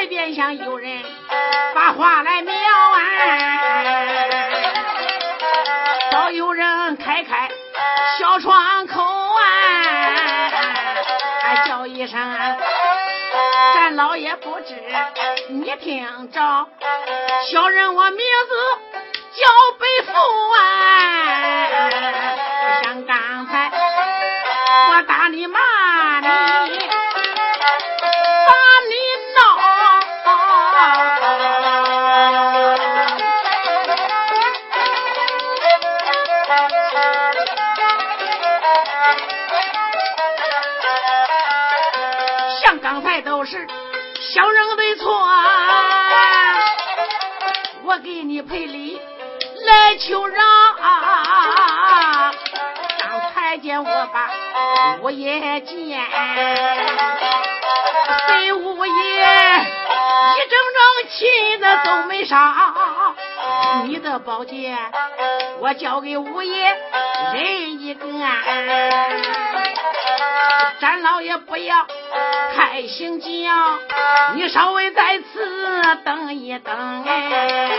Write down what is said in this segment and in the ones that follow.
外边想有人把话来描啊，早有人开开小窗口啊，叫一声，咱老爷不知你听着，小人我名字赔礼来求饶。刚才见我把五爷见，对五爷一整整气的都没上。你的宝剑我交给五爷人一根，咱老爷不要。太行轿，你稍微在此等一等哎，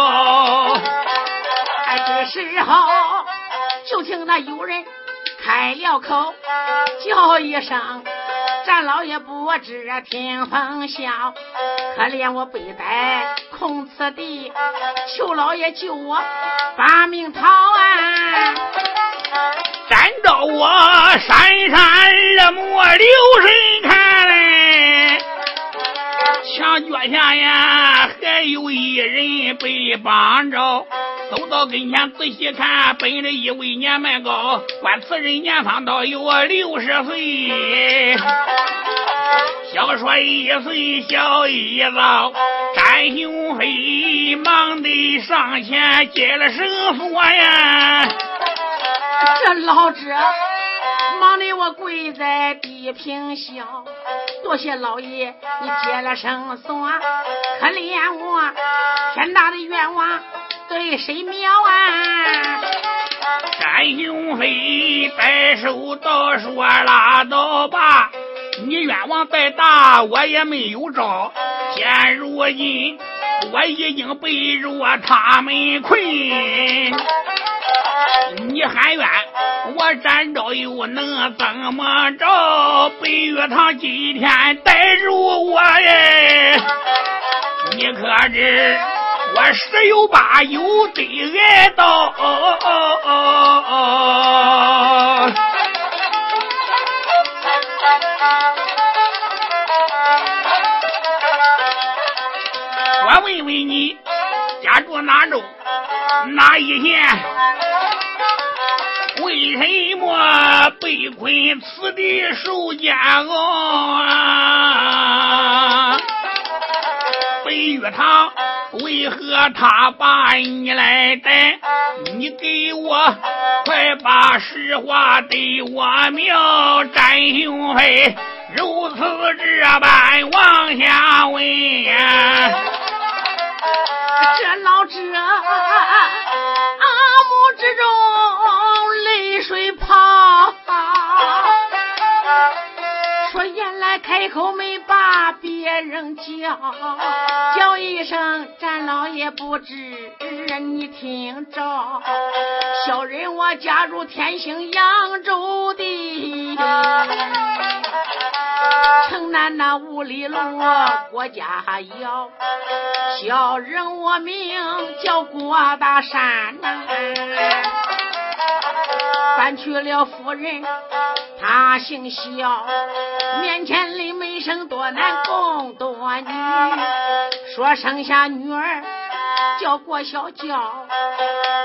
这时候就听那有人开了口，叫一声：“咱老爷不知听风笑，可怜我背带空此地，求老爷救我把命逃啊！”站到我山山二目留神看嘞。墙脚下呀，还有一人被绑着。走到跟前仔细看，本着一位年迈高，观此人年方到有六十岁。小说一岁小一遭，詹雄飞忙得上前接了绳索呀。这老者。忙的我跪在地平笑，多谢老爷你接了绳索，可怜我天大的冤枉对谁描啊？山雄飞摆手道说拉倒吧，你冤枉再大我也没有招，现如今我已经被若他们困。你喊冤，我展昭又能怎么着？北岳堂今天逮住我耶！你可知我十有八有得挨刀？我问问你，家住哪州？哪一县？为什么被困此地受煎熬？北岳堂为何他把你来带？你给我快把实话对我明，展雄飞如此这般往下问呀。这老者阿母之中开口没把别人叫，叫一声咱老爷不知你听着，小人我家住天兴扬州的。城南那五里路，郭家窑。小人我名叫郭大山呐。搬去了夫人，她姓肖。面前里没生多男共多女，说生下女儿叫郭小娇。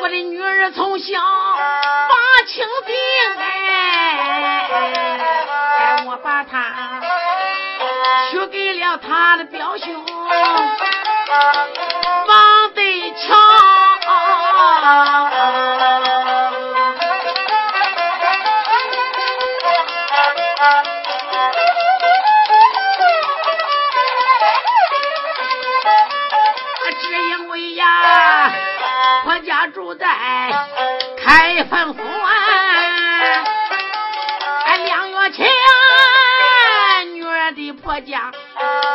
我的女儿从小把情病哎。我把他许给了他的表兄。住在开封府啊，两月前女儿的婆家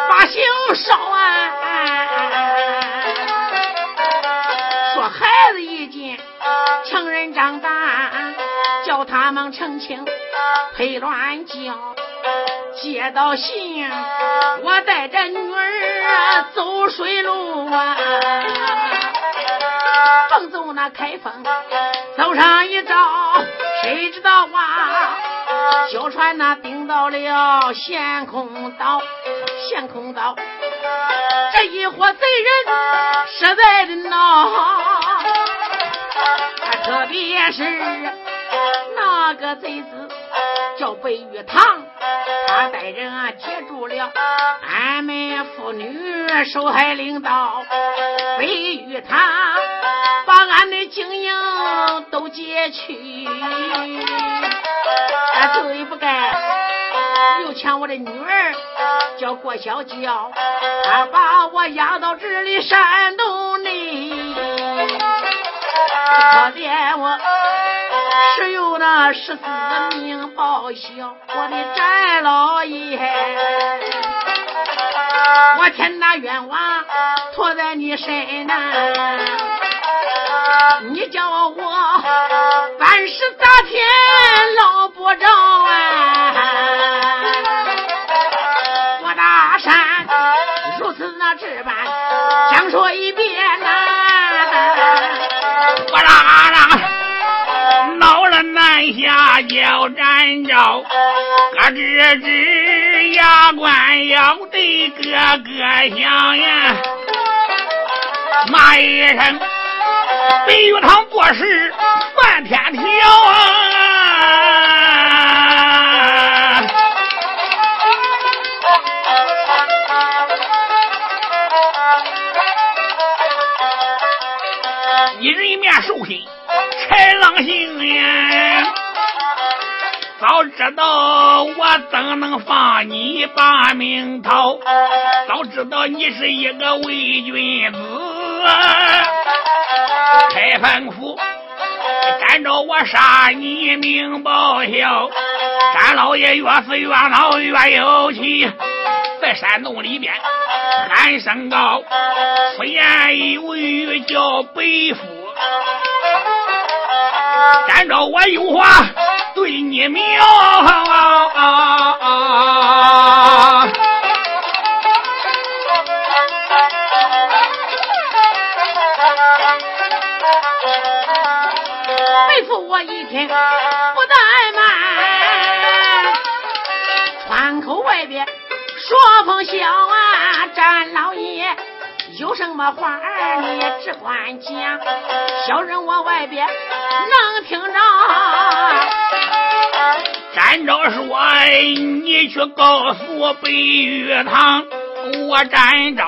把刑烧啊，说孩子一见情人长大，叫他们成亲配乱叫。接到信，我带着女儿走水路啊，正走那开封，走上一遭，谁知道啊？小船那顶到了陷空岛，陷空岛，这一伙贼人实在的闹，他特别是那个贼子叫白玉堂。他带人啊了俺们妇女受害领导白玉堂，把俺的经营都劫去，俺罪不该，又抢我的女儿叫郭小娇，他把我押到这里山洞里，可怜我。只有那十四命报销，我的詹老爷，我天那冤枉托在你身呐，你叫我办事咋天捞不着啊？下叫展昭，咯吱吱牙关咬得咯咯响呀！骂一声，白玉堂做事犯天条啊！一人一面寿星，豺狼星呀！早知道我怎能放你把命逃？早知道你是一个伪君子，开封府赶着我杀你命报销。咱老爷越是越恼越有气，在山洞里边喊声高，出言有语叫北府。赶着我有话对你明，没负我一天不怠慢，窗口外边说风笑啊，詹老爷。有什么话儿你只管讲，小人我外边能听着。站着说，你去告诉白玉堂，我站着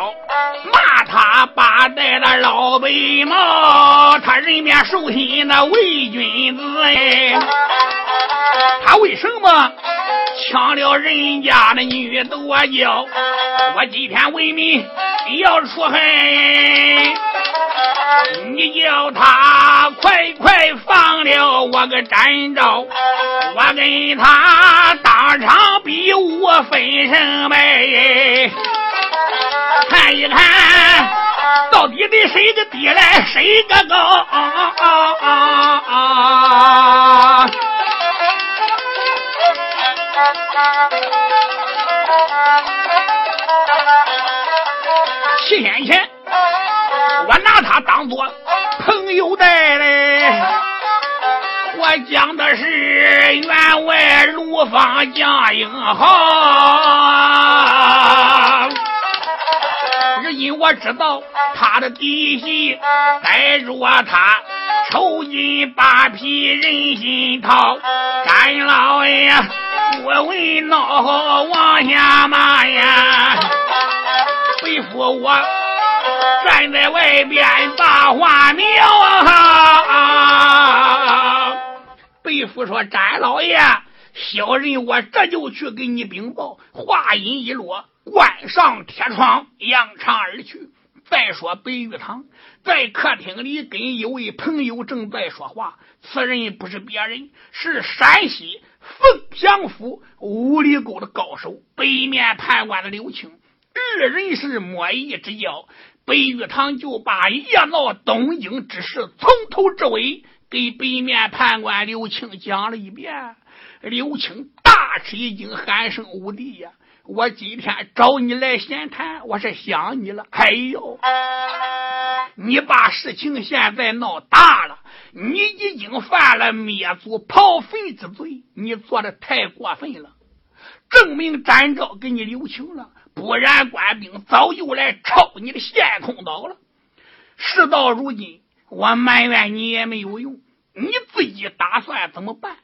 骂他八代的老白毛，他人面兽心那伪君子。哎，他为什么抢了人家的女多娇？我今天为民。要出恨，你叫他快快放了我个展昭，我跟他当场比武分胜败，看一看到底得谁个低来谁个高。啊啊啊七天前，我拿他当做朋友待嘞。我讲的是员外卢芳江英豪，如今我知道他的底细，带着他抽筋扒皮人心掏。干老爷我问闹往下骂呀！回复我，站在外边把话苗啊！北府说：“詹老爷，小人我这就去给你禀报。”话音一落，关上铁窗，扬长而去。再说白玉堂在客厅里跟一位朋友正在说话，此人不是别人，是山西凤翔府五里沟的高手，北面判官的刘青。二人是莫逆之交，北玉堂就把夜闹东京之事从头至尾给北面判官刘青讲了一遍。刘青大吃一惊，喊声：“五弟呀！”我今天找你来闲谈，我是想你了。哎呦，你把事情现在闹大了，你已经犯了灭族刨坟之罪，你做的太过分了。证明展昭给你留情了，不然官兵早就来抄你的陷空岛了。事到如今，我埋怨你也没有用，你自己打算怎么办？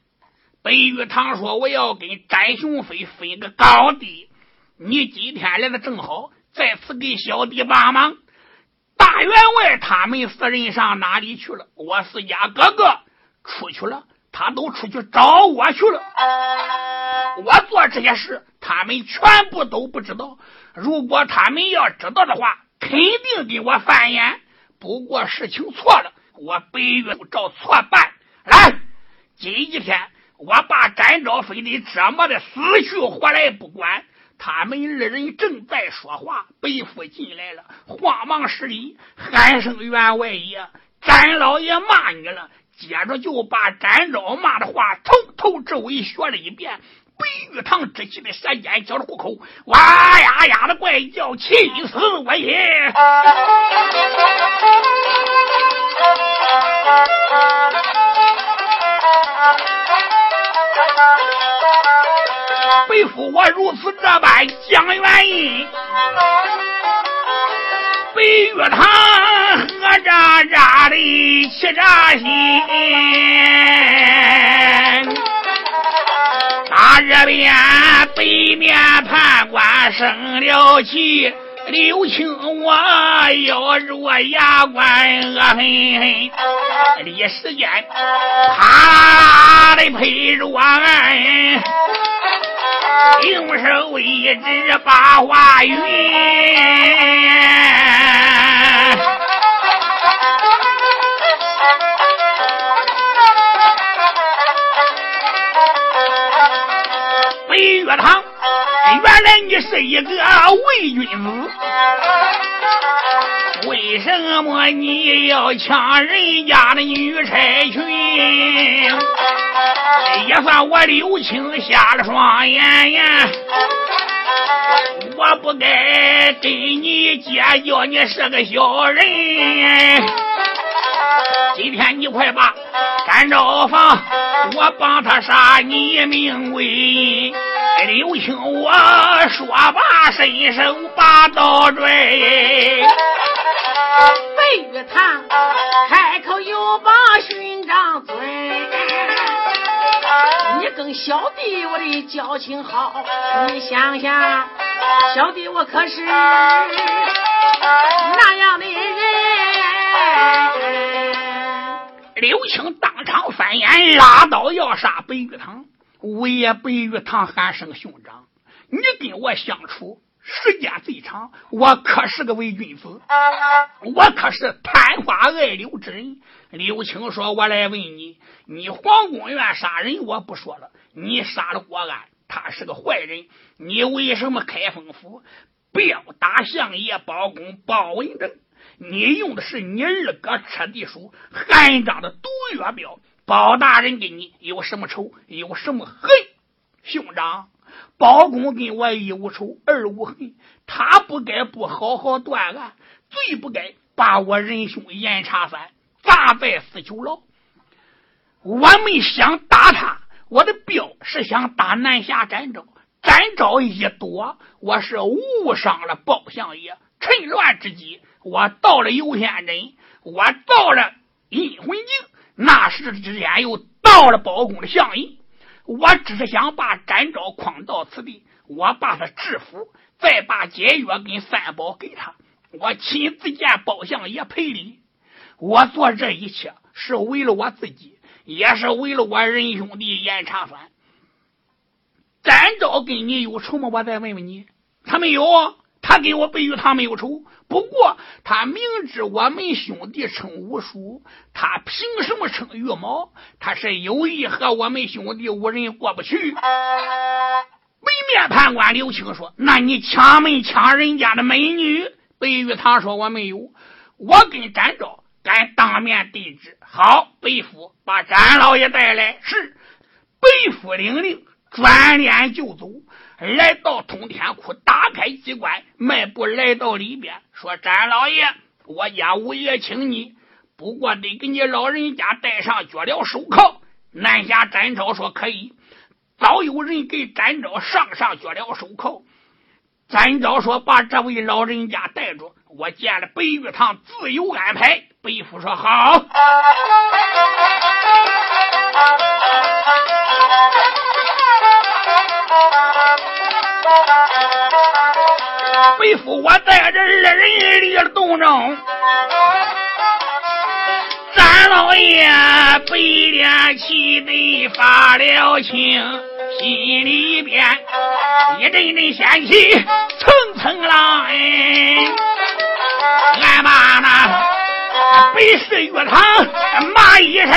北玉堂说：“我要跟展雄飞分个高低。”你今天来的正好，在此给小弟帮忙。大员外他们四人上哪里去了？我四家哥哥出去了，他都出去找我去了。我做这些事，他们全部都不知道。如果他们要知道的话，肯定给我翻眼。不过事情错了，我北岳照错办。来，今天我把展昭飞的折磨的死去活来不管。他们二人正在说话，北府进来了，慌忙施礼，喊声员外爷，詹老爷骂你了。接着就把詹昭骂的话从头至尾学了一遍。白玉堂之气的舌尖交了虎口，哇呀呀的怪叫，气死我也！背负，我如此这般讲原因。北玉堂喝喳喳的气扎心，大这边北面判官生了气，刘青我要若牙关恶狠狠，一时间啪的陪着俺。用手一指八花云，北岳堂，原来你是一个伪君子，为什么你要抢人家的女差裙？也算我刘青瞎了双眼呀！我不该跟你结交，你是个小人。今天你快把干昭放，我帮他杀你命归阴。刘青，我说罢，伸手把刀拽。北玉堂开口又把勋章尊。你跟小弟我的交情好，你想想，小弟我可是那样的刘青当场翻眼，拉刀要杀白玉堂。我也白玉堂喊声兄长，你跟我相处时间最长，我可是个伪君子，我可是贪花爱柳之人。刘青说：“我来问你，你皇宫院杀人我不说了，你杀了郭安，他是个坏人，你为什么开封府不要打相爷包公包文正？你用的是你二哥车地书韩章的毒药镖，包大人跟你有什么仇，有什么恨？兄长，包公跟我一无仇，二无恨，他不该不好好断案，最不该把我仁兄严查三。”砸在死囚牢，我们想打他，我的镖是想打南下展昭，展昭一躲，我是误伤了包相爷。趁乱之际，我到了游仙镇，我到了阴魂境，那时之间又到了包公的相印。我只是想把展昭诓到此地，我把他制服，再把解药跟三宝给他。我亲自见包相爷赔礼。我做这一切是为了我自己，也是为了我仁兄弟严长凡。展昭跟你有仇吗？我再问问你，他没有。他跟我白玉堂没有仇，不过他明知我们兄弟称五叔，他凭什么称玉毛？他是有意和我们兄弟五人过不去。门面判官刘青说：“那你抢门抢人家的美女？”白玉堂说：“我没有，我跟展昭敢当面对质。”好，北府把展老爷带来。是，北府领令，转脸就走。来到通天窟，打开机关，迈步来到里边，说：“詹老爷，我家五爷请你，不过得给你老人家戴上脚镣手铐。”南下詹昭说：“可以。”早有人给詹昭上上脚镣手铐。詹昭说：“把这位老人家带着，我见了白玉堂，自有安排。”白夫说：“好。”背负我带着二人立了洞中，咱老爷被脸气得发了青，心里边一阵阵仙气蹭蹭浪哎，俺妈那北市玉堂骂一声。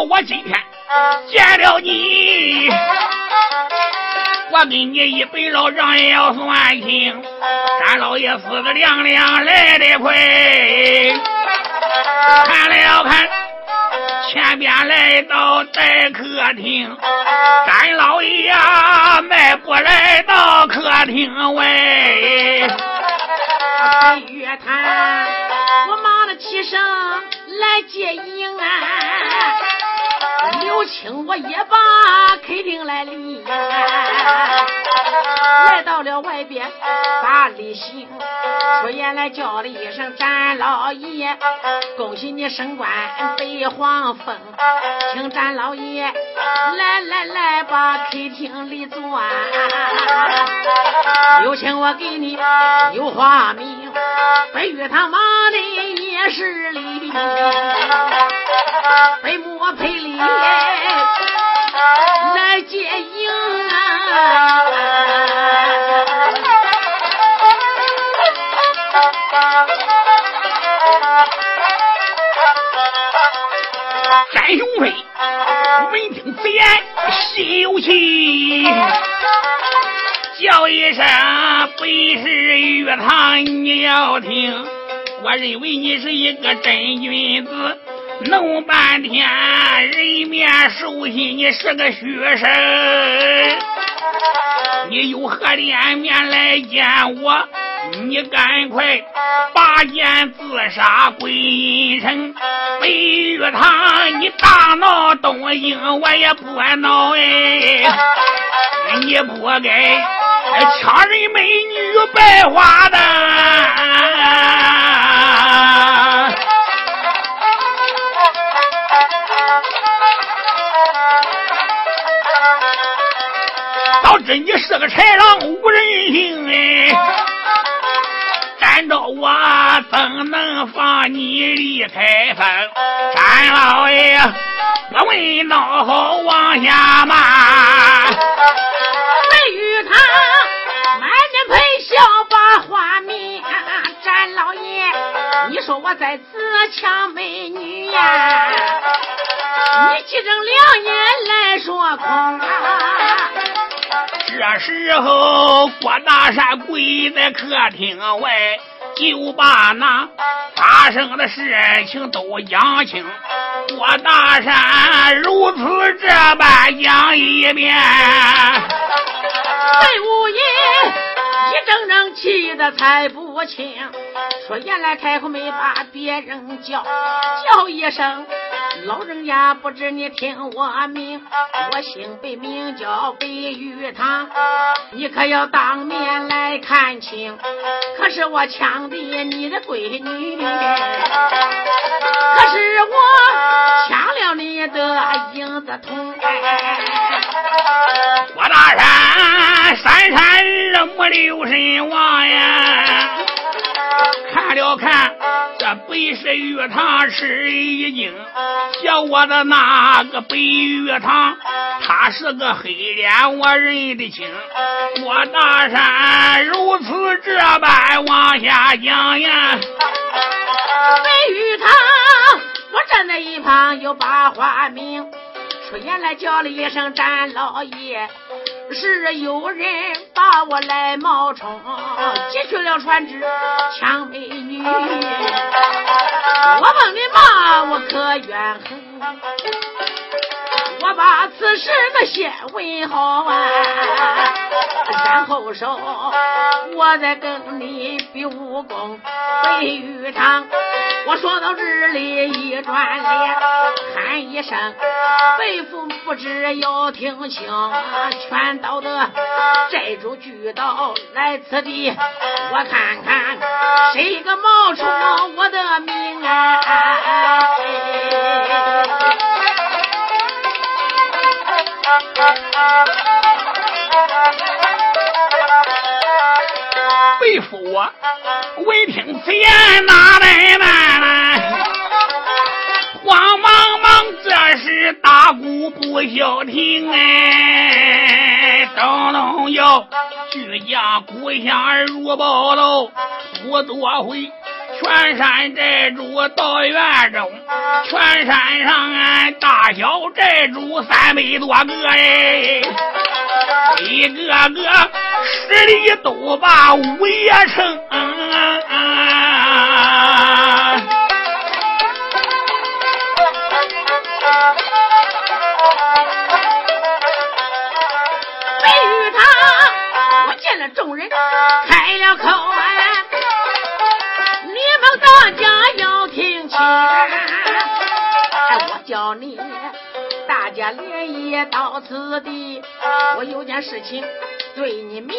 我今天见了你，我给你一杯老账也要算清。咱老爷死的凉凉来的快，看了看前边来到待客厅，咱老爷呀迈步来到客厅外。月坛，我忙的起身来接应啊。刘青，我也把客厅来离，来到了外边把礼行，出言来叫了一声展老爷，恭喜你升官北黄封，请展老爷来来来把客厅里坐。刘青，我给你有话明，白玉堂忙的也是礼，北莫赔礼。来接应啊！三雄飞闻听此言，心有气，叫一声：“本是玉堂，你要听，我认为你是一个真君子。”弄半天人面兽心，你是个虚神，你有何脸面来见我？你赶快拔剑自杀归阴城。北玉堂，你大闹东京，我也不闹哎。你不该抢人美女白花旦。知你是个豺狼无人性哎，咱着我怎能放你离开封？三老爷不问孬好往下骂，白玉堂满面陪笑把话明。咱老爷，你说我在自强美女呀，你急睁两眼来说空啊！这时候，郭大山跪在客厅外，就把那发生的事情都讲清。郭大山如此这般讲一遍，魏无爷一整整气得才不轻，说原来开口没把别人叫，叫一声老人家不知你听我名，我姓白，名叫白玉堂，你可要当面来看清。可是我抢的你的闺女，可是我抢了你的影子筒。我大山山山二母六神王呀，看了看。这白是玉堂吃一惊，叫我的那个白玉堂，他是个黑脸，我认得清。我大山如此这般往下讲呀，白玉堂，我站在一旁又把话明，出言来叫了一声詹老爷。是有人把我来冒充，劫去了船只抢美女，我问你嘛，我可怨恨。我把此事那先问好啊，然后说，我再跟你比武功。白玉堂，我说到这里一转脸，喊一声，北府不知要听清，全道的寨主聚到来此地，我看看谁个冒充我的命啊！背负我，闻听此言哪来办？慌忙忙，这时大鼓不消停哎，咚咚要巨将鼓响如暴楼，不多会。全山寨主到院中，全山上大小寨主三百多个哎，一个个实力都把围城。白玉堂，我见了众人，开了口啊。大家要听清，我叫你大家连夜到此地。我有件事情对你明，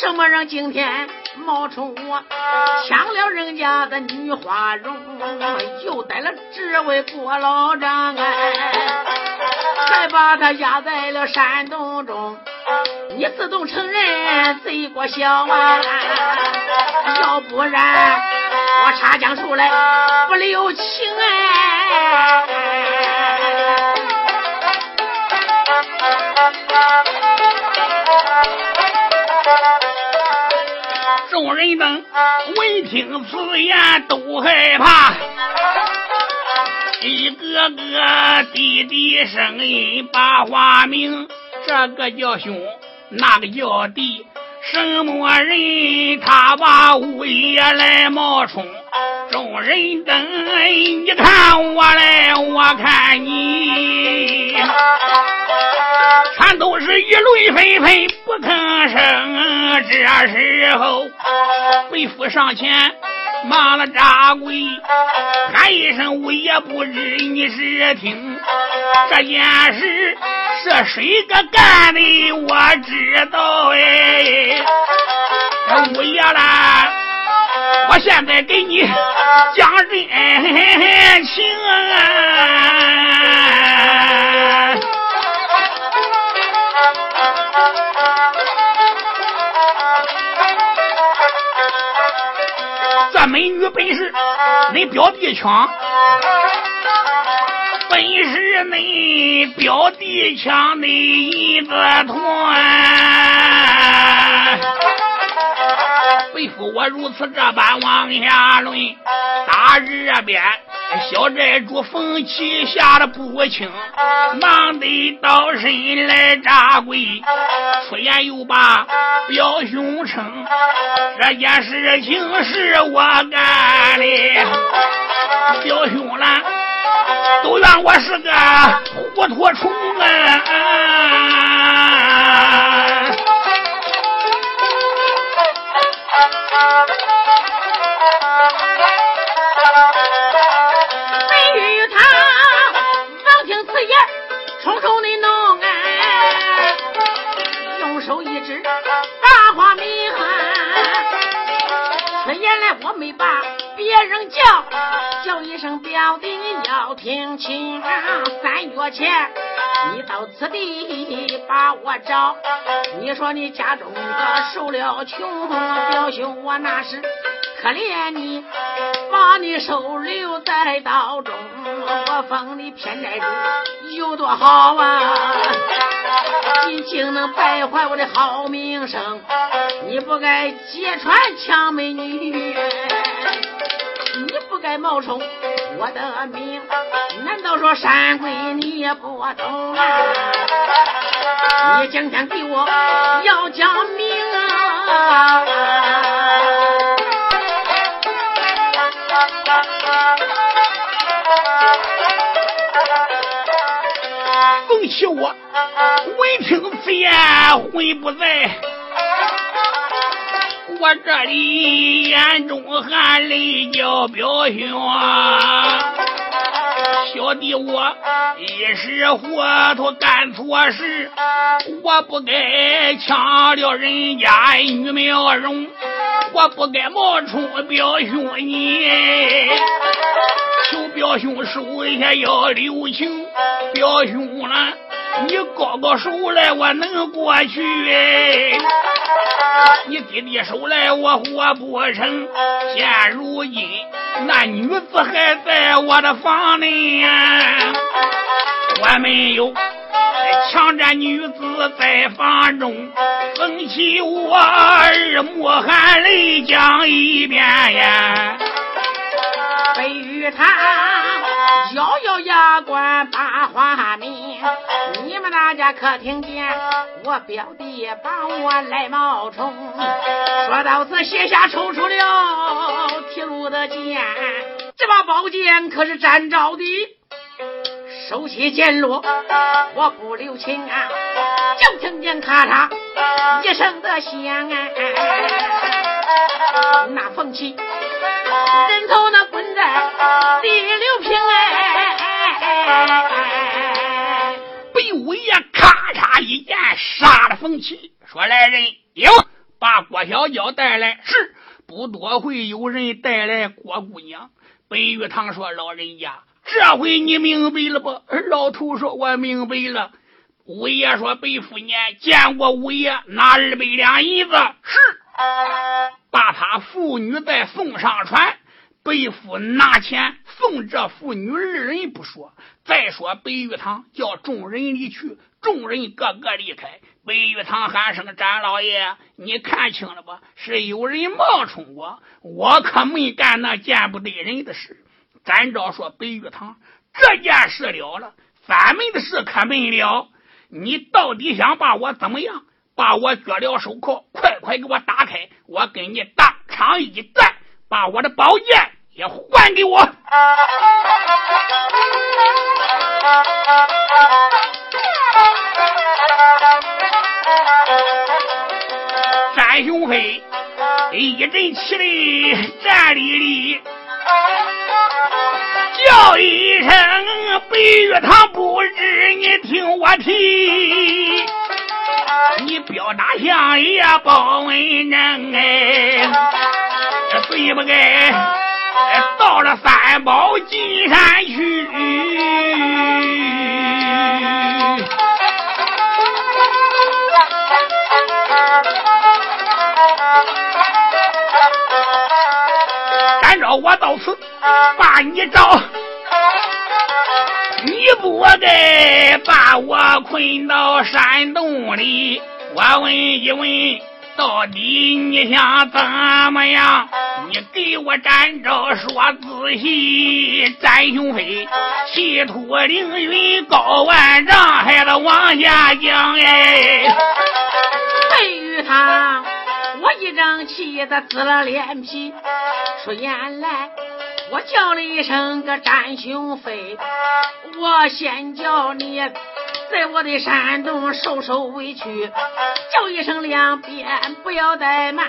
什么人今天冒充我，抢了人家的女花容，又逮了这位郭老张哎，还把他压在了山洞中。你自动承认罪过小啊，要不然我插将出来不留情哎！众人等闻听此言都害怕，一个个低低声音把话明。这个叫兄，那个叫弟，什么人？他把午夜来冒充。众人等，你看我来，我看你，全都是议论纷纷，不吭声。这时候，为父上前。骂了扎鬼，喊一声我也不知你是听。这件事是谁个干的？我知道哎。这五爷啦，我现在给你讲真情啊。这美女本是恁表弟强，本是恁表弟强的一个团。为夫我如此这般往下论，大日边。小寨主冯起吓得不轻，忙得倒身来扎跪，出言又把表兄称，这件事情是我干的，表兄啦，都怨我是个糊涂虫啊！白玉堂闻听此言重重的怒哀用手一指大花弥勒此言来我没把别人叫叫一声表弟你要听清。啊三月前你到此地把我找，你说你家中的受了穷，表兄我那是可怜你，把你收留在道中，我封你偏寨主有多好啊！你竟能败坏我的好名声，你不该揭穿强美女，你不该冒充我的命，难道说山鬼你也不懂啊？你今天给我要讲命啊！恭喜我！闻听此言，魂不在。我这里眼中含泪叫表兄啊，小弟我一时糊涂干错事，我不该抢了人家女苗容，我不该冒充表兄你。求表兄手下要留情，表兄啊？你高高手来，我能过去；你低低手来，我活不成。现如今那女子还在我的房内，我没有强占女子在房中，风起我耳目含泪讲一遍呀。飞玉堂咬咬牙关把话明，你们大家可听见？我表弟帮我来冒充，说到此写下抽出了铁路的剑，这把宝剑可是展昭的，手起剑落，我不留情啊！就听见咔嚓一声的响啊，那风起。人头那滚在第六平哎，被五爷咔嚓一剑杀了凤起，说来人有把郭小娇带来，是不多会有人带来郭姑娘。白玉堂说：“老人家，这回你明白了不？”老头说：“我明白了。”五爷说：“白夫年见过五爷，拿二百两银子。”是。把他父女再送上船，白夫拿钱送这父女二人不说，再说白玉堂叫众人离去，众人个个离开。白玉堂喊声：“展老爷，你看清了吧？是有人冒充我，我可没干那见不得人的事。”詹昭说：“白玉堂，这件事了了，咱们的事可没了。你到底想把我怎么样？”把我撅了手铐，快快给我打开！我跟你当场一战，把我的宝剑也还给我。三雄飞一阵起来，站立立，叫一声白玉堂不知，你听我提。你表达相爷包文正哎，对不该到了三宝金山去。按照我到此把你找。你不该把我困到山洞里，我问一问，到底你想怎么样？你给我站着说仔细，展雄飞，气吐凌云高万丈，还得往下讲哎。对于他，我一张气的紫了脸皮，说原来。我叫了一声个战雄飞，我先叫你在我的山洞受受委屈，叫一声两边不要怠慢，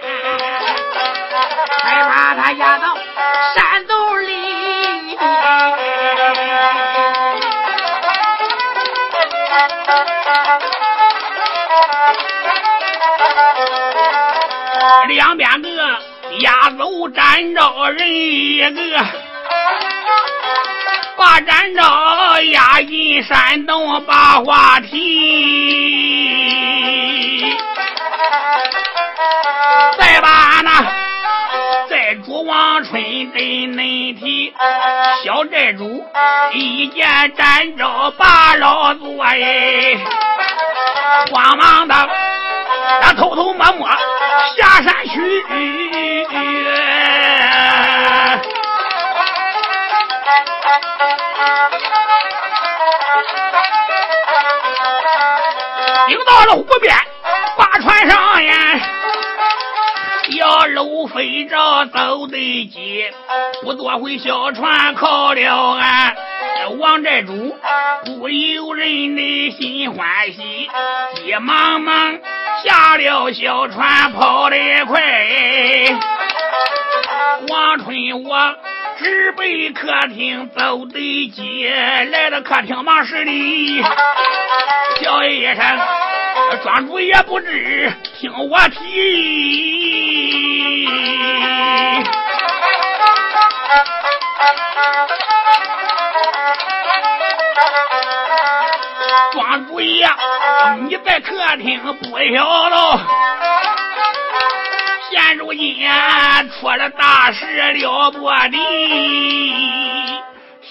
快把他押到山洞里。两边个押走展昭人一个，把展昭押进山洞把话题，再把那。寨主王春跟恁提，小寨主一见展昭把老做哎，慌忙的他偷偷摸摸下山去，顶到了湖边，把船上呀。要搂飞着走得急，不多回小船靠了岸。王寨主不由人的心欢喜，急忙忙下了小船跑得快。王春我直奔客厅走得急，来到客厅忙事里，叫一声庄主也不知听我提。庄主呀，你在客厅不晓得，现如今出了大事了不得。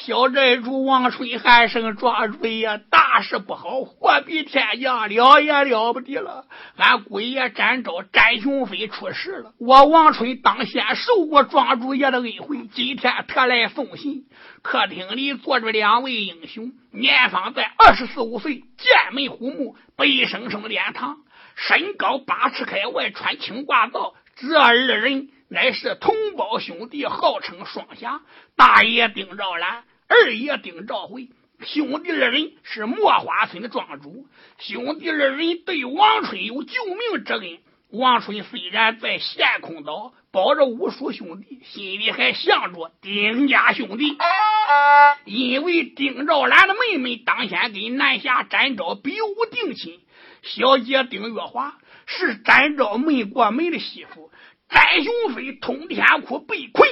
小寨主王春喊声：“庄主爷，大事不好，祸比天降，了也了不得了！俺姑爷展昭展雄飞出事了。我王春当先受过庄主爷的恩惠，今天特来送信。客厅里坐着两位英雄，年方在二十四五岁，剑眉虎目，白生生脸膛，身高八尺开外，穿青褂皂。这二人乃是同胞兄弟，号称双侠。大爷丁兆兰。”二爷丁兆辉，兄弟二人是墨花村的庄主。兄弟二人对王春有救命之恩。王春虽然在陷空岛保着无数兄弟，心里还想着丁家兄弟。因为丁兆兰的妹妹当先跟南下展昭比武定亲，小姐丁月华是展昭没过门的媳妇。展雄飞通天窟被困。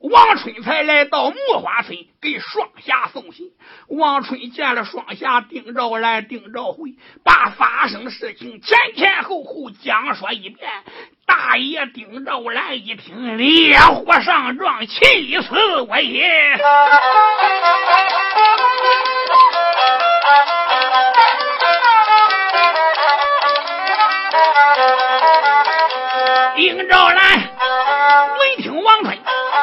王春才来到木花村给双侠送信。王春见了双侠丁兆兰、丁兆辉，把发生的事情前前后后讲说一遍。大爷丁兆兰一听，烈火上撞，气死我也！丁兆兰闻听王春。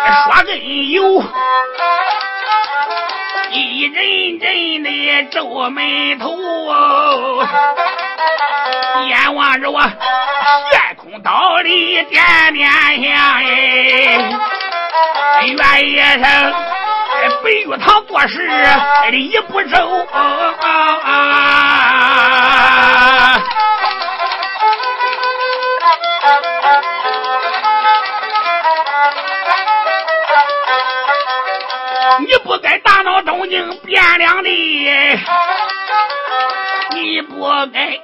说真有，一阵阵的皱眉头，眼望着我悬空刀里点点香哎，愿意生白玉堂做事理不周。你不该大闹东京汴梁的，你不该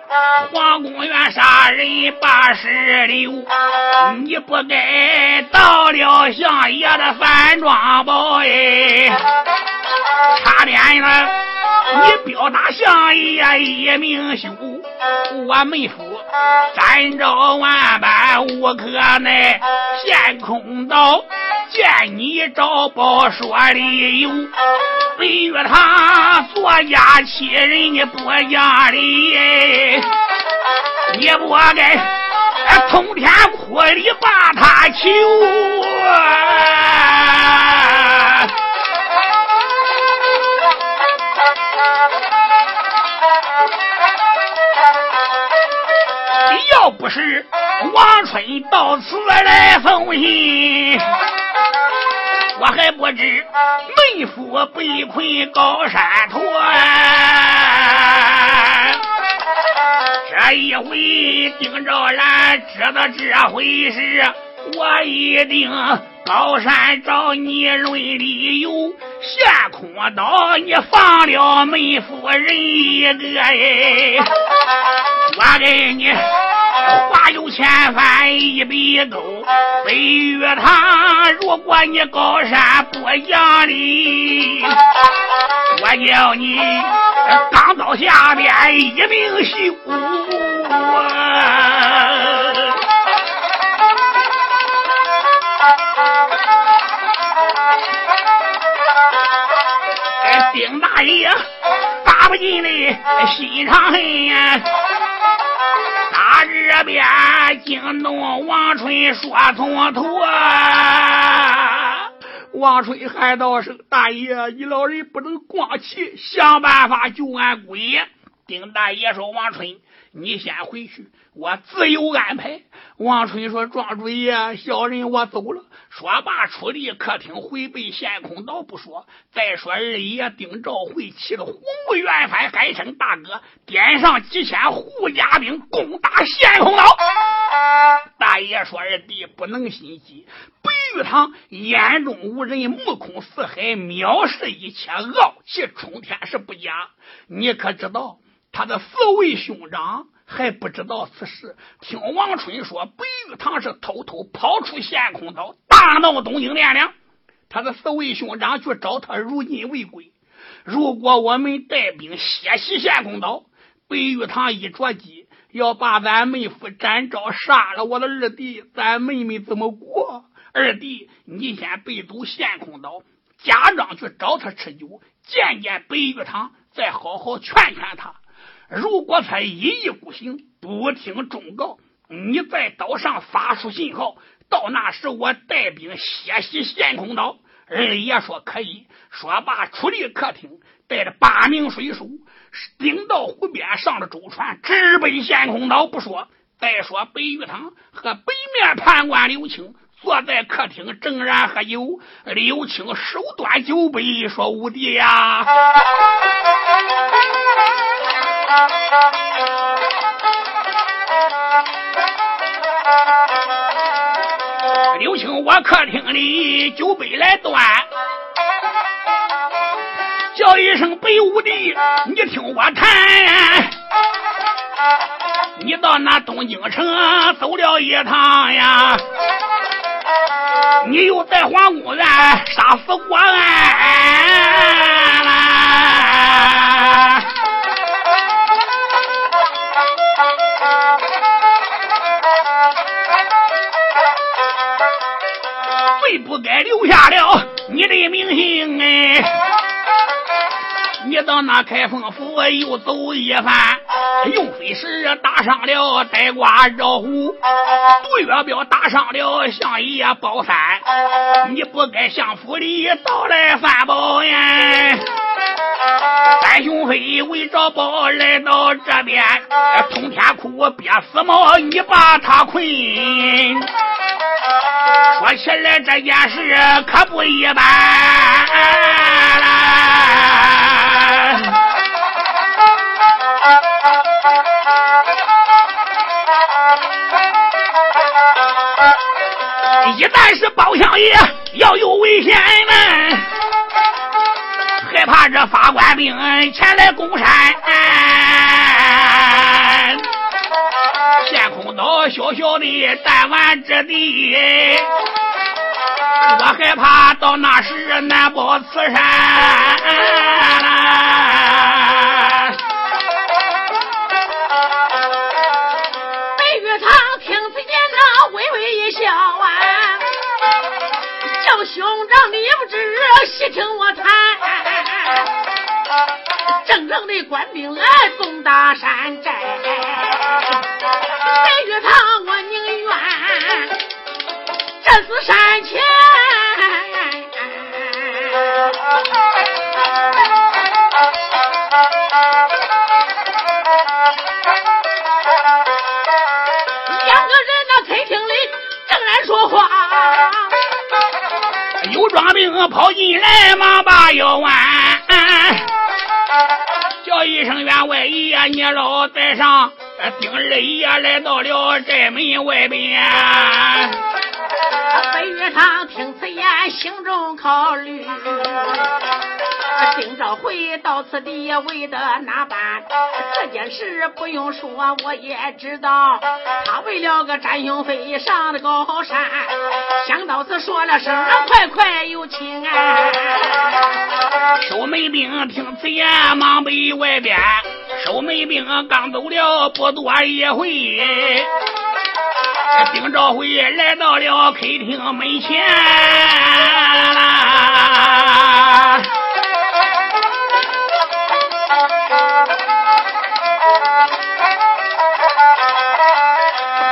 皇宫院杀人八十六，你不该到了相爷的饭庄堡哎，差点呢，你表达相爷一命休，我妹夫三招万般无可奈，陷空刀。见你找宝说理由，北岳堂作家欺人你不讲理，也不该通天窟里把他求。要不是王春到此来送信。我还不知妹夫被困高山驼，这一回丁兆兰知道这回事，我一定高山找你论理由，陷空岛你放了梅夫人一个哎，我给你话有千番一笔勾，飞玉堂，如果你高山不讲理，我叫你钢刀下边一命休啊！丁大爷打不进的心肠恨呀！打这边惊动王春说从头啊！王春喊道声：“大爷，你老人不能光气，想办法救俺鬼。”丁大爷说：“王春，你先回去，我自有安排。”王春说：“庄主爷，小人我走了。”说罢，出离客厅，回奔陷空岛不说。再说二爷丁兆会骑着红木元帆，还称大哥，点上几千护家兵，攻打陷空岛。大爷说：“二弟不能心急，白玉堂眼中无人，目空四海，藐视一切，傲气冲天是不假。你可知道他的四位兄长？”还不知道此事，听王春说，白玉堂是偷偷跑出陷空岛，大闹东京汴梁。他的四位兄长去找他，如今未归。如果我们带兵血洗陷空岛，白玉堂一着急要把咱妹夫展昭杀了，我的二弟，咱妹妹怎么过？二弟，你先背走陷空岛，假装去找他吃酒，见见白玉堂，再好好劝劝他。如果他一意孤行，不听忠告，你在岛上发出信号，到那时我带兵血洗陷空岛。二爷说可以，说罢出离客厅，带着八名水手，顶到湖边上了舟船，直奔陷空岛。不说，再说白玉堂和北面判官刘青坐在客厅，正然喝酒。刘青手端酒杯，说：“五弟呀。”刘青，我客厅里酒杯来端，叫一声北武帝，你听我谈。你到那东京城走了一趟呀，你又在皇宫院杀死国安。最不该留下了你的名姓哎！你到那开封府又走一番，用飞石打上了呆瓜绕虎，杜月彪打上了相爷包三，你不该向府里到来翻包呀！三兄飞为着宝来到这边，通天窟憋死猫，你把他困。说起来这件事可不一般。一旦是包相爷要有危险呢。害怕这发官兵前来攻山，陷空岛小小的弹丸之地，我害怕到那时难保此山。白玉堂听此言，那微微一笑啊，叫兄长你不知细听我谈。正正的官兵来攻打山寨，白玉堂我宁愿战死山前。两个人那客厅里正然说话，有庄兵跑进来，忙把腰弯。一声员外爷，你老在上。丁二爷来到了寨门外边。白玉堂听此言，心中考虑。丁兆辉到此地为的哪般？这件事不用说，我也知道。他为了个占雄飞上的高山，想到此说了声快快有请啊！守门兵听此言，忙北外边。守门兵刚走了不多一会，丁兆辉来到了客厅门前。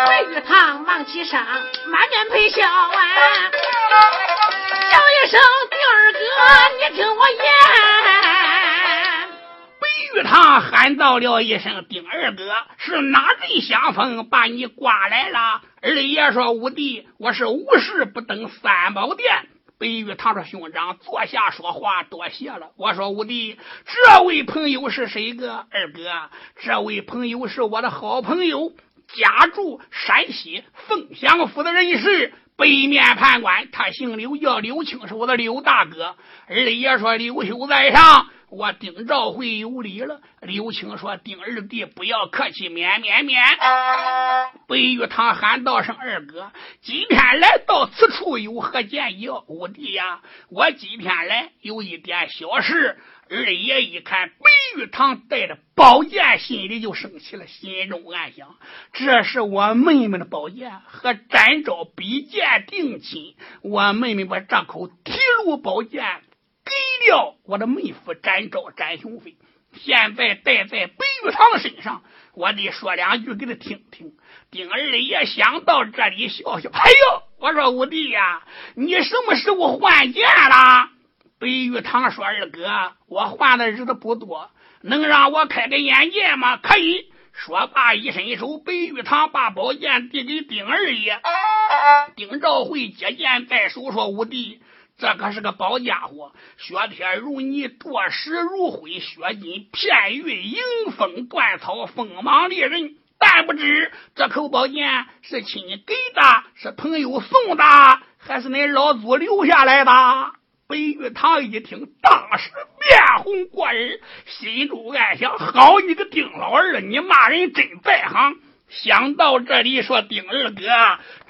白玉堂忙起身，满面陪笑啊，叫一声丁二哥，你听我言。白玉堂喊到了一声：“丁二哥，是哪阵相风把你刮来了？”二爷说：“五弟，我是无事不登三宝殿。”白玉堂说：“兄长，坐下说话，多谢了。”我说：“五弟，这位朋友是谁个？”二哥，这位朋友是我的好朋友，家住山西凤翔府的人士，北面判官，他姓刘，叫刘青，是我的刘大哥。二爷说：“刘秀在上。”我丁兆会有礼了。刘青说：“丁二弟，不要客气，免免免。”白玉堂喊道声：“二哥，今天来到此处有何建议？”五弟呀，我今天来有一点小事。二爷一看白玉堂带着宝剑，心里就生气了，心中暗想：这是我妹妹的宝剑，和展昭比剑定亲。我妹妹把这口提炉宝剑。给了我的妹夫展昭展雄飞，现在戴在白玉堂的身上，我得说两句给他听听。丁二爷想到这里，笑笑：“哎呦，我说五弟呀，你什么时候换剑了？”白玉堂说：“二哥，我换的日子不多，能让我开个眼界吗？”可以说罢，一伸手，白玉堂把宝剑递给丁二爷。丁兆会接剑在手，说：“五弟。”这可是个宝家伙，雪铁如泥，剁石如灰，雪金片玉，迎风断草，锋芒利刃。但不知这口宝剑是亲给的，是朋友送的，还是恁老祖留下来的？白玉堂一听，当时面红过耳，心中暗想：好你个丁老二，你骂人真在行。想到这里，说丁二哥，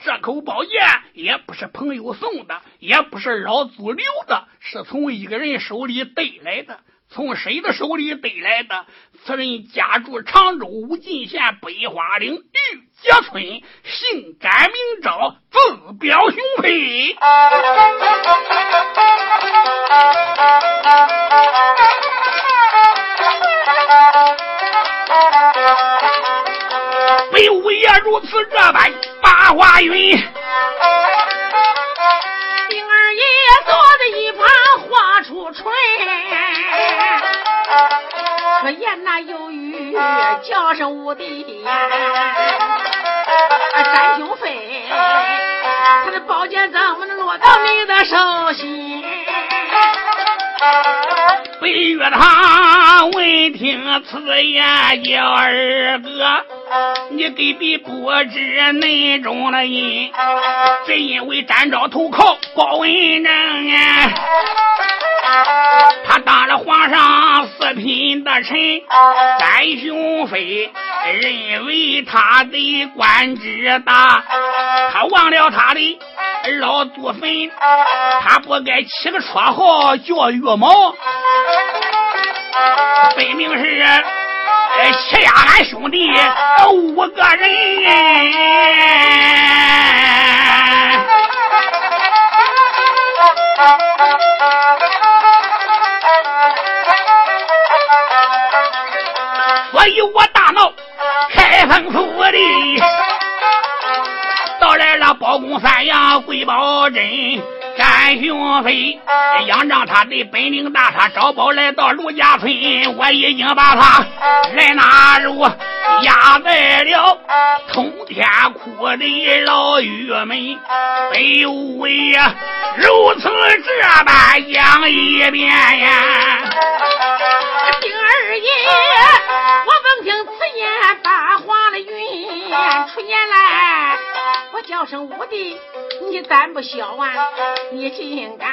这口宝剑也不是朋友送的，也不是老祖留的，是从一个人手里得来的。从谁的手里得来的？此人家住常州武进县北花岭玉碣村，姓詹名昭，字表雄飞。北五爷如此这般把话云，丁二爷坐在一旁画出春，可言那有语叫声五弟呀，展雄飞，他的宝剑怎么能落到你的手心？白玉堂闻听此言，叫二哥，你根本不知内中的因，只因为展昭投靠包文正啊，他当了皇上四品的臣，展雄飞认为他的官职大，他忘了他的。老祖坟，他不该起个绰号叫月毛，分明是欺压俺兄弟五个人。所以我大闹开封府的。到来了，包公三阳贵宝真，展雄飞仰仗他的本领大，他招宝来到卢家村，我已经把他来纳入，压在了通天窟的牢狱门。北无为呀，如此这般讲一遍呀。丁二爷，我闻听此言，大花了云。出年来，我叫声五弟，你胆不小啊？你竟敢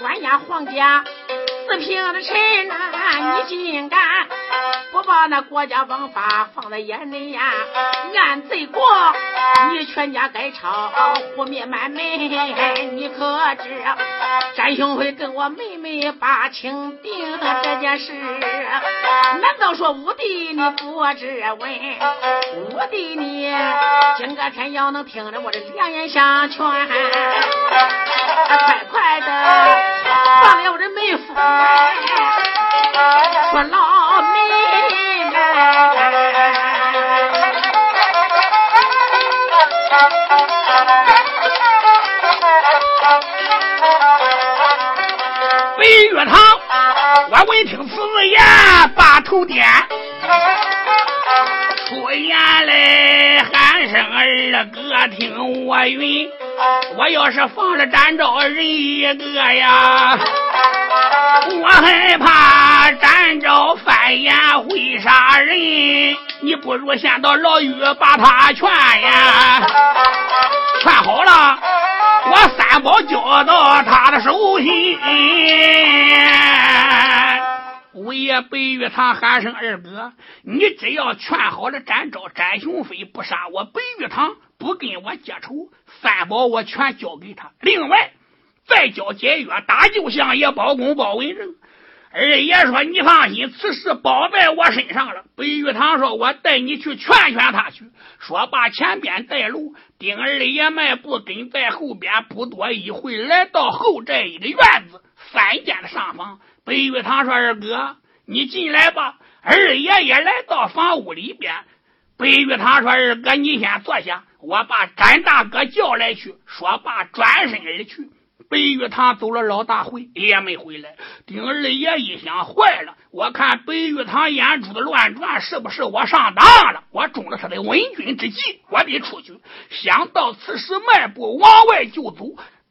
关押皇家四平的臣呐？你竟敢不把那国家王法放在眼里呀？俺罪过，你全家该抄，活灭满门。你可知詹兄会跟我妹妹把情定这件事？难道说五弟你不知问？五弟你今个天要能听着我的良言相劝，快快的放了我这妹夫，说老北岳堂，我闻听此言，把头点。出言来喊声二哥，听我云。我要是放了展昭人一个呀，我害怕展昭翻眼会杀人。你不如先到牢狱把他劝呀，劝好了，我三宝交到他的手心。五爷白玉堂喊声二哥，你只要劝好了展昭、展雄飞不杀我白玉堂，不跟我结仇，三宝我全交给他。另外再交解约，打救相爷包公包文正。二爷说你放心，此事包在我身上了。白玉堂说，我带你去劝劝他去。说罢，前边带路，丁二爷迈步跟在后边，不多一会来到后寨一个院子，三间的上房。白玉堂说：“二哥，你进来吧。”二爷也来到房屋里边。白玉堂说：“二哥，你先坐下，我把展大哥叫来去。”说罢，转身而去。白玉堂走了老大回，也没回来。丁二爷一想，坏了！我看白玉堂眼珠子乱转，是不是我上当了？我中了他的伪君之计，我得出去。想到此时，迈步往外就走。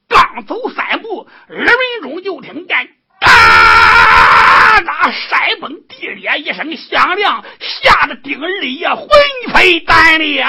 刚走三步，耳闻中就听见。啊！那山崩地裂一声响亮，吓得丁二爷魂飞胆裂。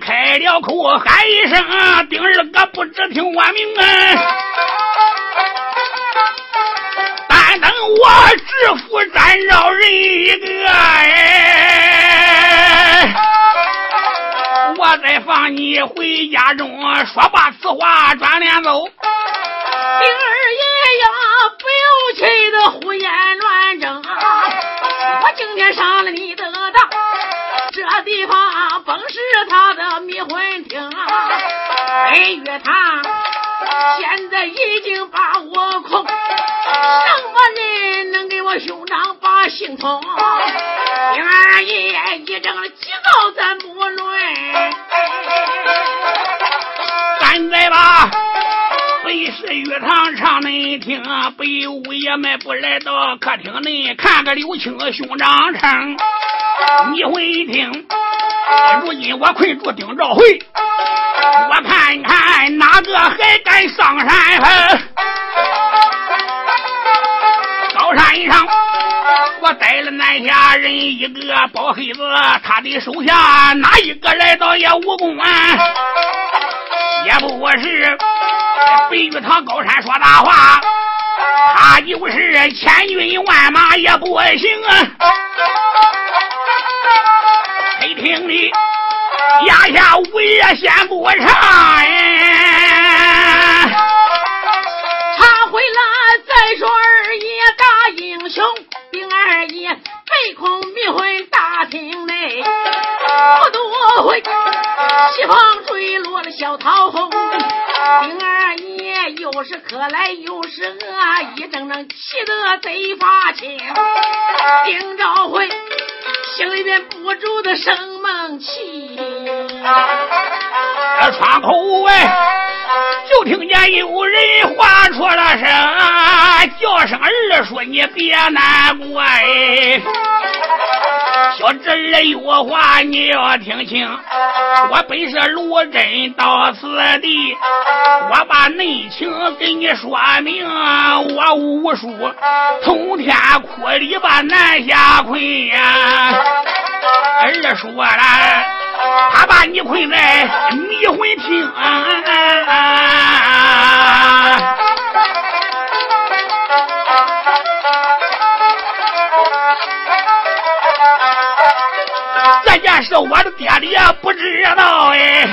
开了口喊一声：“丁二哥，不知听我命啊！但等我制服展昭人一个，哎，我再放你回家中。”说罢此话，转脸走。客厅内，看个刘青兄长称。你会听，如今我困住丁兆会，我看看哪个还敢上山？高山上，我带了南下人一个包黑子，他的手下哪一个来到也无功啊？也不过是北玉堂高山说大话，他就是千军万马也不行啊！黑厅里压下五爷先不唱哎。唱回来再说二爷大英雄，丁二爷被控迷魂大厅内，不多会西方坠落了小桃红。丁二爷又是可来又是恶，一整整气得贼发青。丁兆辉心里边不住的生闷气。这窗口外就听见有人唤出了声，叫声二叔，你别难过哎。小侄儿有话你要听清，我本是卢真到此地，我把内情给你说明。我五叔从天哭里把南下困呀，二叔了，他把你困在迷魂厅。这件事我的爹爹不知道哎，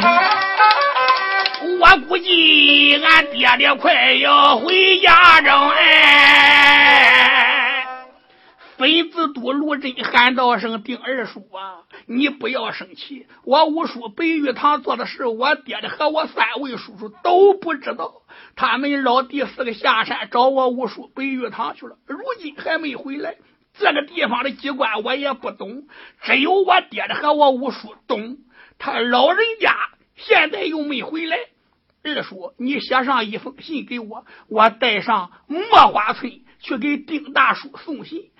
我估计俺爹爹快要回家中哎。分子都卢真喊道声：“丁二叔啊，你不要生气，我五叔白玉堂做的事，我爹爹和我三位叔叔都不知道。他们老弟四个下山找我五叔白玉堂去了，如今还没回来。”这个地方的机关我也不懂，只有我爹的和我五叔懂。他老人家现在又没回来。二叔，你写上一封信给我，我带上墨花村去给丁大叔送信。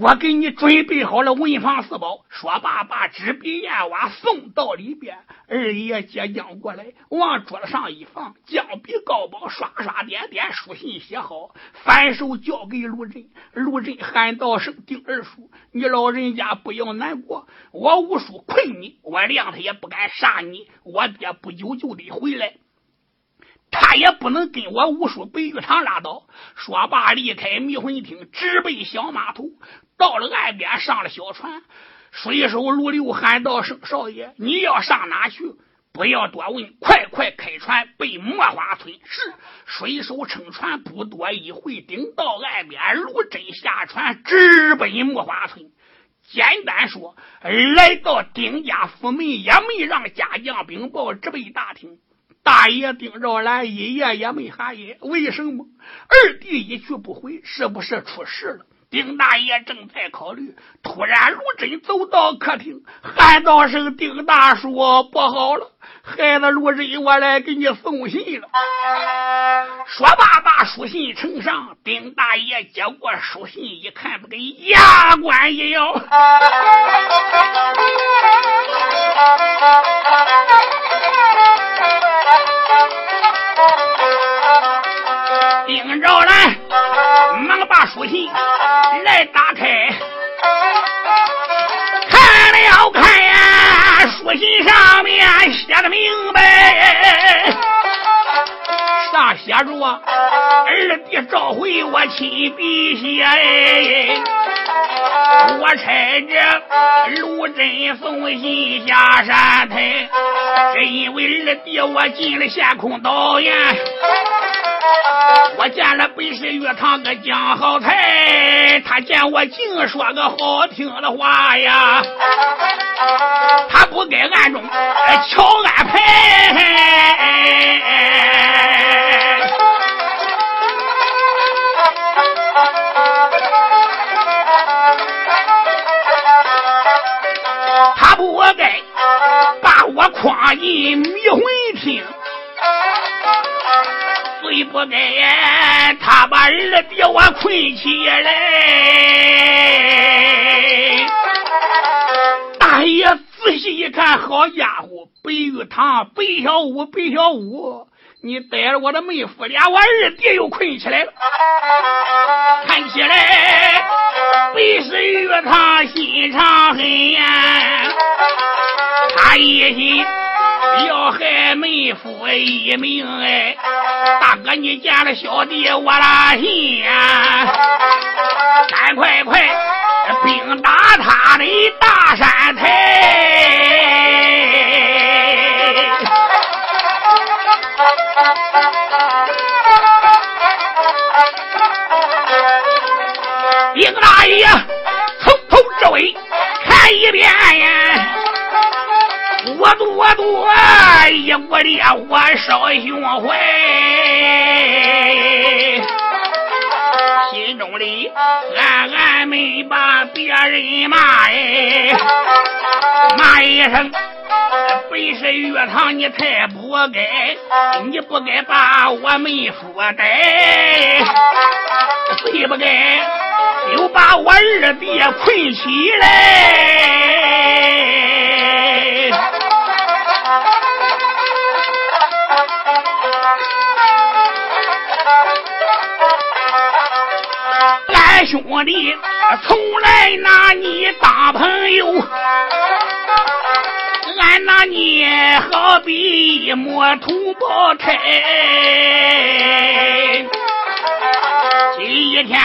我给你准备好了文房四宝，说罢把纸笔砚瓦送到里边。二爷接将过来，往桌子上一放，将笔高宝刷刷点点，书信写好，反手交给卢振。卢振喊道声：“丁二叔，你老人家不要难过，我五叔困你，我谅他也不敢杀你。我爹不久就得回来。”他也不能跟我五叔白玉堂拉倒。说罢，离开迷魂厅，直奔小码头。到了岸边，上了小船。水手陆六喊道：“少少爷，你要上哪去？不要多问，快快开船奔墨花村。”是水手乘船，不多一会，顶到岸边。陆真下船，直奔墨花村。简单说，来到丁家府门，也没让家将禀报，直奔大厅。大爷丁兆兰一夜也没喊夜，为什么二弟一去不回？是不是出事了？丁大爷正在考虑，突然卢真走到客厅，喊道声：“丁大叔，不好了！孩子卢真，我来给你送信了。”说罢，把书信呈上。丁大爷接过书信一看，不跟牙关一咬。丁兆兰忙把书信来打开，看了看呀，书信上面写的明白，上写着二弟召回我亲笔写，我差着卢真送信下山台，只因为二弟我进了陷空岛呀。我见了本是玉堂的江好才，他见我净说个好听的话呀，他不该暗中巧安排。他不该把我诓进迷魂厅。最不该，他把二弟我困起来。大爷仔细一看，好家伙，白玉堂，白小五，白小五，你逮着我的妹夫俩，我二弟又困起来了。看起来，白氏玉堂心肠狠呀，他一心。要害妹夫一命哎！大哥，你见了小弟我拉心呀！赶快快，兵打他的大山台！大爷从头至尾看一遍呀，我多多一股烈火烧胸怀，心中里暗暗没把别人骂哎，骂一声。本是岳堂，你太不该，你不该把我们夫逮，最不该又把我二弟捆起来。俺兄弟从来拿你当朋友。俺拿你好比一抹土包胎，今一天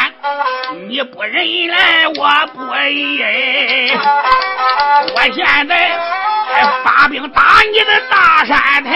你不认来，我不认。我现在发兵打你的大山台，